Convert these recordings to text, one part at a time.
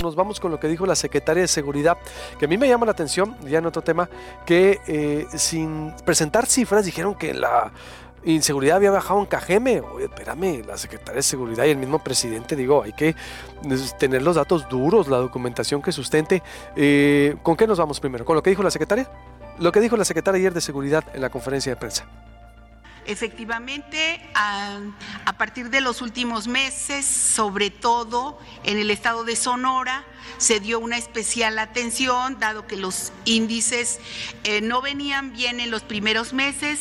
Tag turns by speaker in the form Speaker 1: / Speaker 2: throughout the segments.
Speaker 1: nos vamos con lo que dijo la secretaria de Seguridad, que a mí me llama la atención, ya en otro tema, que eh, sin presentar cifras dijeron que la inseguridad había bajado en Cajeme. Oye, espérame, la secretaria de Seguridad y el mismo presidente, digo, hay que tener los datos duros, la documentación que sustente. Eh, ¿Con qué nos vamos primero? ¿Con lo que dijo la secretaria? Lo que dijo la secretaria ayer de Seguridad en la conferencia de prensa.
Speaker 2: Efectivamente, a, partir de los últimos meses, sobre todo en el estado de Sonora, se dio una especial atención, dado que los índices eh, no venían bien en los primeros meses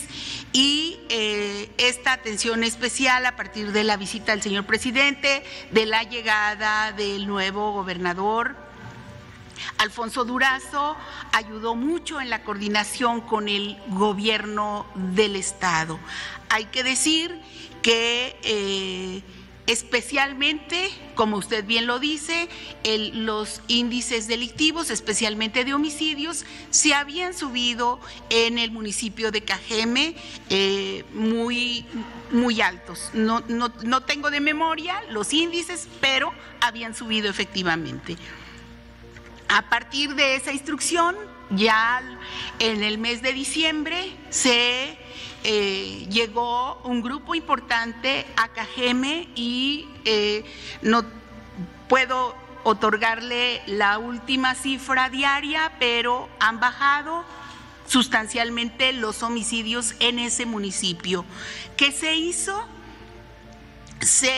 Speaker 2: y eh, esta atención especial a partir de la visita del señor presidente, de la llegada del nuevo gobernador Alfonso Durazo ayudó mucho en la coordinación con el gobierno del Estado. Hay que decir que eh, especialmente, como usted bien lo dice, los índices delictivos, especialmente de homicidios, se habían subido en el municipio de Cajeme eh, muy, muy altos. No, no tengo de memoria los índices, pero habían subido efectivamente. A partir de esa instrucción, ya en el mes de diciembre se eh, llegó un grupo importante a Cajeme y eh, no puedo otorgarle la última cifra diaria, pero han bajado sustancialmente los homicidios en ese municipio. ¿Qué se hizo? Se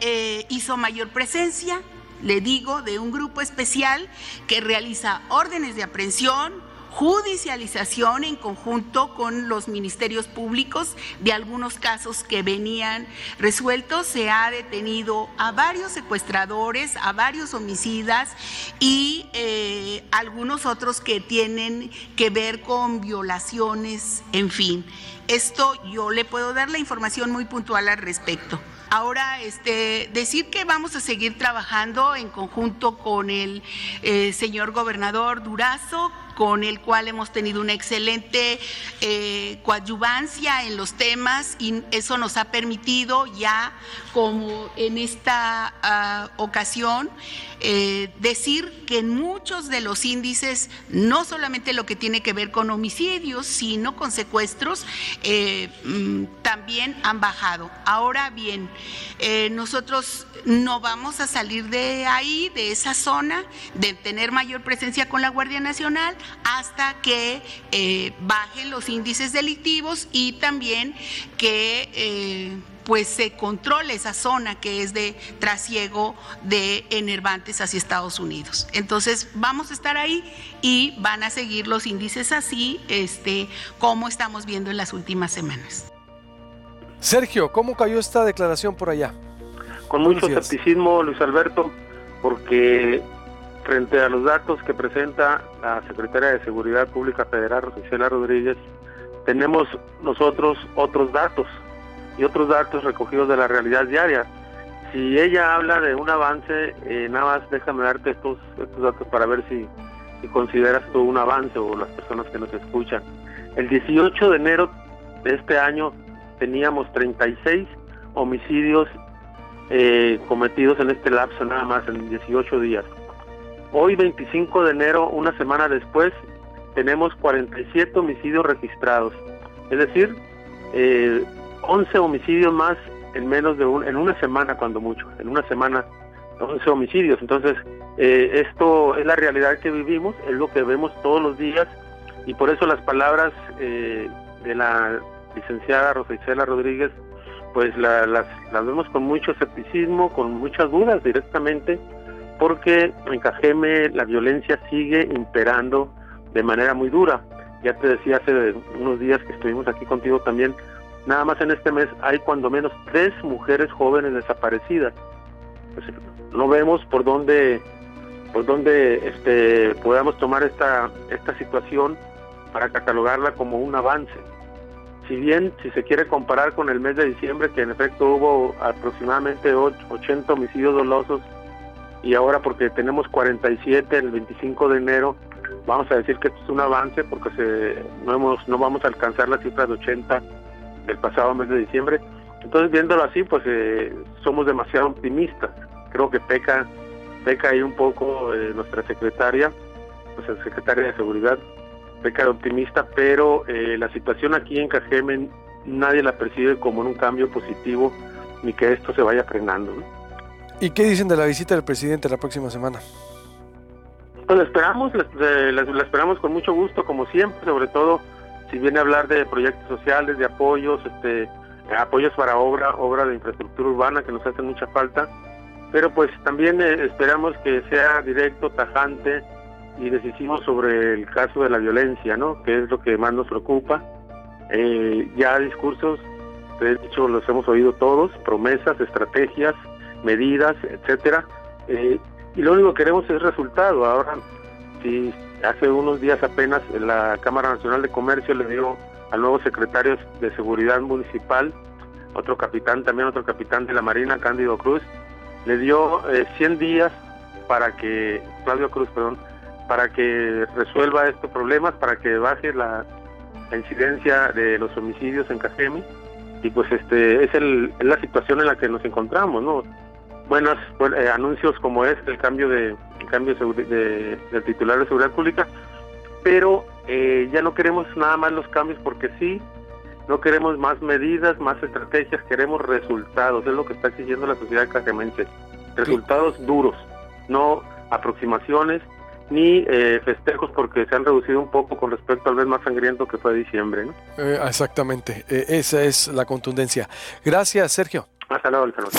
Speaker 2: eh, hizo mayor presencia, le digo, de un grupo especial que realiza órdenes de aprehensión, judicialización en conjunto con los ministerios públicos de algunos casos que venían resueltos. Se ha detenido a varios secuestradores, a varios homicidas y eh, algunos otros que tienen que ver con violaciones, en fin. Esto yo le puedo dar la información muy puntual al respecto. Ahora, este, decir que vamos a seguir trabajando en conjunto con el eh, señor gobernador Durazo, con el cual hemos tenido una excelente eh, coadyuvancia en los temas y eso nos ha permitido ya, como en esta ah, ocasión, eh, decir que en muchos de los índices, no solamente lo que tiene que ver con homicidios, sino con secuestros, eh, mm, también han bajado. Ahora bien, nosotros no vamos a salir de ahí, de esa zona, de tener mayor presencia con la Guardia Nacional, hasta que eh, bajen los índices delictivos y también que eh, pues se controle esa zona que es de trasiego de enervantes hacia Estados Unidos. Entonces vamos a estar ahí y van a seguir los índices así, este, como estamos viendo en las últimas semanas.
Speaker 1: Sergio, ¿cómo cayó esta declaración por allá?
Speaker 3: Con mucho escepticismo, Luis Alberto, porque frente a los datos que presenta la Secretaria de Seguridad Pública Federal, Rosicela Rodríguez, tenemos nosotros otros datos y otros datos recogidos de la realidad diaria. Si ella habla de un avance, eh, nada más déjame darte estos, datos para ver si, consideras tú un avance o las personas que nos escuchan. El 18 de enero de este año teníamos 36 homicidios eh, cometidos en este lapso nada más en 18 días. Hoy 25 de enero, una semana después, tenemos 47 homicidios registrados. Es decir, eh, 11 homicidios más en menos de un, en una semana cuando mucho, en una semana 11 homicidios. Entonces, eh, esto es la realidad que vivimos, es lo que vemos todos los días y por eso las palabras eh, de la licenciada Rosa Rodríguez, pues las, las vemos con mucho escepticismo, con muchas dudas directamente porque en Cajeme la violencia sigue imperando de manera muy dura. Ya te decía hace unos días que estuvimos aquí contigo también, nada más en este mes hay cuando menos tres mujeres jóvenes desaparecidas. Pues, no vemos por dónde por dónde este, podamos tomar esta, esta situación para catalogarla como un avance. Si bien, si se quiere comparar con el mes de diciembre, que en efecto hubo aproximadamente 80 homicidios dolosos y ahora porque tenemos 47 el 25 de enero, vamos a decir que esto es un avance porque se, no, hemos, no vamos a alcanzar la cifra de 80 del pasado mes de diciembre. Entonces, viéndolo así, pues eh, somos demasiado optimistas. Creo que peca peca ahí un poco eh, nuestra secretaria, pues la secretaria de Seguridad, peca de optimista, pero eh, la situación aquí en Cajeme nadie la percibe como un cambio positivo ni que esto se vaya frenando.
Speaker 1: ¿Y qué dicen de la visita del presidente la próxima semana?
Speaker 3: Pues la esperamos, la, esperamos con mucho gusto, como siempre, sobre todo si viene a hablar de proyectos sociales, de apoyos, este, apoyos para obra, obra de infraestructura urbana que nos hace mucha falta, pero pues también eh, esperamos que sea directo, tajante y decisivo sobre el caso de la violencia, ¿no? Que es lo que más nos preocupa. Eh, ya discursos, de hecho los hemos oído todos, promesas, estrategias, medidas, etcétera. Eh, y lo único que queremos es resultado. Ahora, si hace unos días apenas la Cámara Nacional de Comercio le dio al nuevo secretario de Seguridad Municipal, otro capitán, también otro capitán de la Marina, Cándido Cruz, le dio 100 eh, días para que, Claudio Cruz, perdón, para que resuelva estos problemas, para que baje la, incidencia de los homicidios en Cajeme y pues este es, el, es la situación en la que nos encontramos, ¿no? Buenos eh, anuncios como es el cambio de cambio de, del titular de seguridad pública, pero eh, ya no queremos nada más los cambios porque sí, no queremos más medidas, más estrategias, queremos resultados, es lo que está exigiendo la sociedad cajemense, resultados duros, no aproximaciones ni eh, festejos porque se han reducido un poco con respecto al mes más sangriento que fue diciembre.
Speaker 1: exactamente, esa es la contundencia. Gracias, Sergio.
Speaker 3: Hasta luego, Alfredo.